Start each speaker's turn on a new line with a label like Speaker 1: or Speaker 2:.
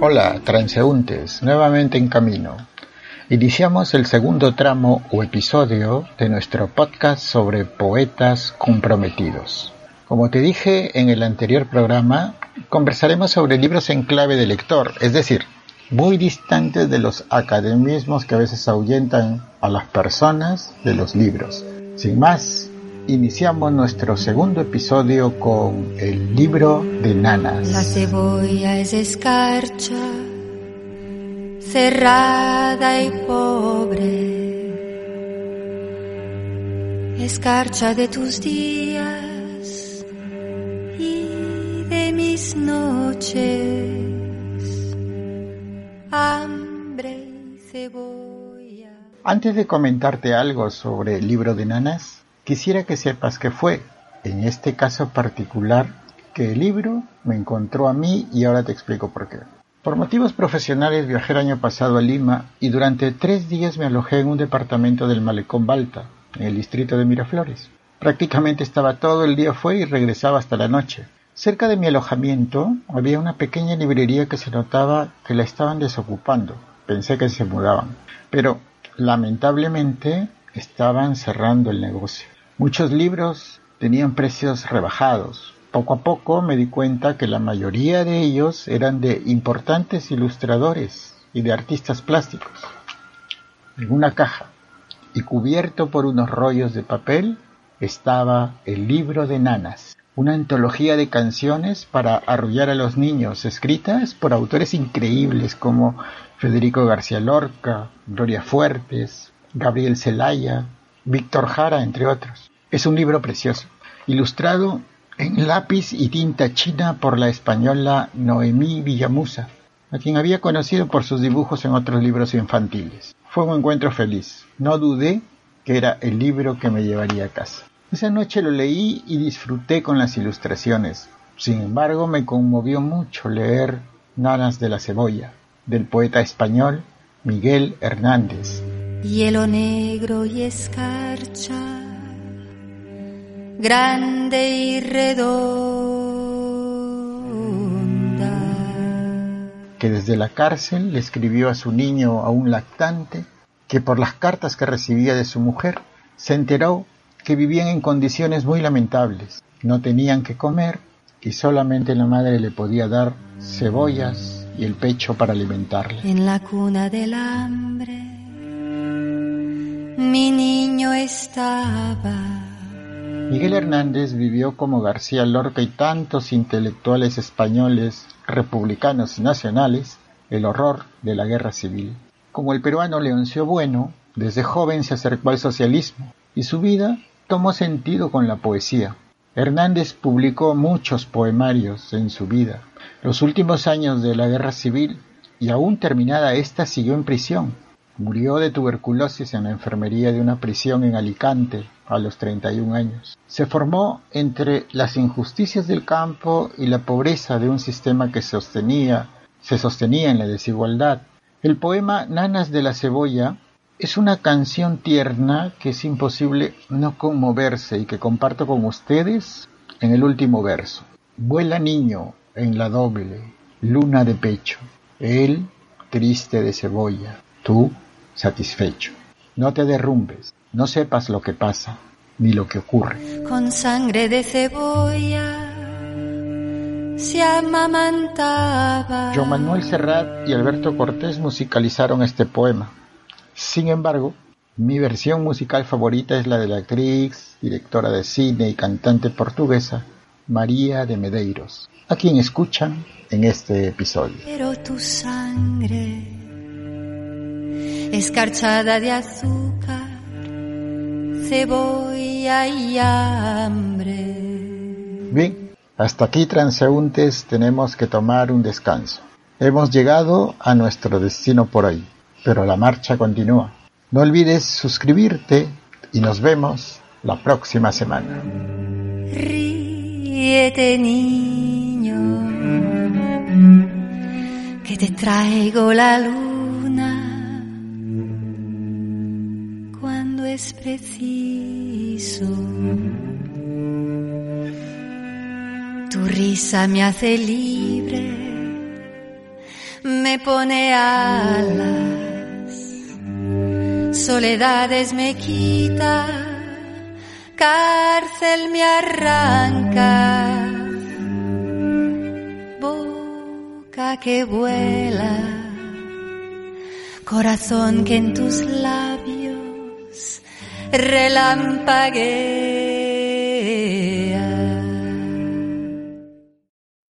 Speaker 1: Hola, transeúntes, nuevamente en camino. Iniciamos el segundo tramo o episodio de nuestro podcast sobre poetas comprometidos. Como te dije en el anterior programa, conversaremos sobre libros en clave de lector, es decir, muy distantes de los academismos que a veces ahuyentan a las personas de los libros. Sin más, iniciamos nuestro segundo episodio con el libro de Nanas.
Speaker 2: La cebolla es escarcha, cerrada y pobre. Escarcha de tus días y de mis noches.
Speaker 1: Antes de comentarte algo sobre el libro de Nanas, Quisiera que sepas que fue, en este caso particular, que el libro me encontró a mí y ahora te explico por qué. Por motivos profesionales viajé el año pasado a Lima y durante tres días me alojé en un departamento del Malecón Balta, en el distrito de Miraflores. Prácticamente estaba todo el día fuera y regresaba hasta la noche. Cerca de mi alojamiento había una pequeña librería que se notaba que la estaban desocupando. Pensé que se mudaban. Pero, lamentablemente, estaban cerrando el negocio. Muchos libros tenían precios rebajados. Poco a poco me di cuenta que la mayoría de ellos eran de importantes ilustradores y de artistas plásticos. En una caja y cubierto por unos rollos de papel estaba el libro de nanas, una antología de canciones para arrullar a los niños, escritas por autores increíbles como Federico García Lorca, Gloria Fuertes, Gabriel Zelaya, Víctor Jara, entre otros. Es un libro precioso, ilustrado en lápiz y tinta china por la española Noemí Villamusa, a quien había conocido por sus dibujos en otros libros infantiles. Fue un encuentro feliz. No dudé que era el libro que me llevaría a casa. Esa noche lo leí y disfruté con las ilustraciones. Sin embargo, me conmovió mucho leer Nanas de la Cebolla, del poeta español Miguel Hernández.
Speaker 2: Hielo negro y escarcha grande y redonda.
Speaker 1: Que desde la cárcel le escribió a su niño aún lactante que por las cartas que recibía de su mujer se enteró que vivían en condiciones muy lamentables. No tenían que comer y solamente la madre le podía dar cebollas y el pecho para alimentarle.
Speaker 2: En la cuna del hambre mi niño estaba
Speaker 1: Miguel Hernández vivió como García Lorca y tantos intelectuales españoles, republicanos y nacionales, el horror de la guerra civil. Como el peruano Leoncio Bueno, desde joven se acercó al socialismo y su vida tomó sentido con la poesía. Hernández publicó muchos poemarios en su vida. Los últimos años de la guerra civil y aún terminada esta siguió en prisión. Murió de tuberculosis en la enfermería de una prisión en Alicante a los 31 años. Se formó entre las injusticias del campo y la pobreza de un sistema que sostenía, se sostenía en la desigualdad. El poema Nanas de la Cebolla es una canción tierna que es imposible no conmoverse y que comparto con ustedes en el último verso. Vuela niño en la doble, luna de pecho, él triste de cebolla, tú satisfecho. No te derrumbes, no sepas lo que pasa, ni lo que ocurre.
Speaker 2: Con sangre de cebolla se amamantaba.
Speaker 1: Joan Manuel Serrat y Alberto Cortés musicalizaron este poema. Sin embargo, mi versión musical favorita es la de la actriz, directora de cine y cantante portuguesa María de Medeiros, a quien escuchan en este episodio.
Speaker 2: Pero tu sangre, escarchada de azúcar, cebolla y hambre.
Speaker 1: Bien, hasta aquí transeúntes tenemos que tomar un descanso. Hemos llegado a nuestro destino por hoy, pero la marcha continúa. No olvides suscribirte y nos vemos la próxima semana.
Speaker 2: Ríete, niño, que te traigo la luna cuando es preciso. Tu risa me hace libre, me pone alas soledades me quita, cárcel me arranca, boca que vuela, corazón que en tus labios relampaguea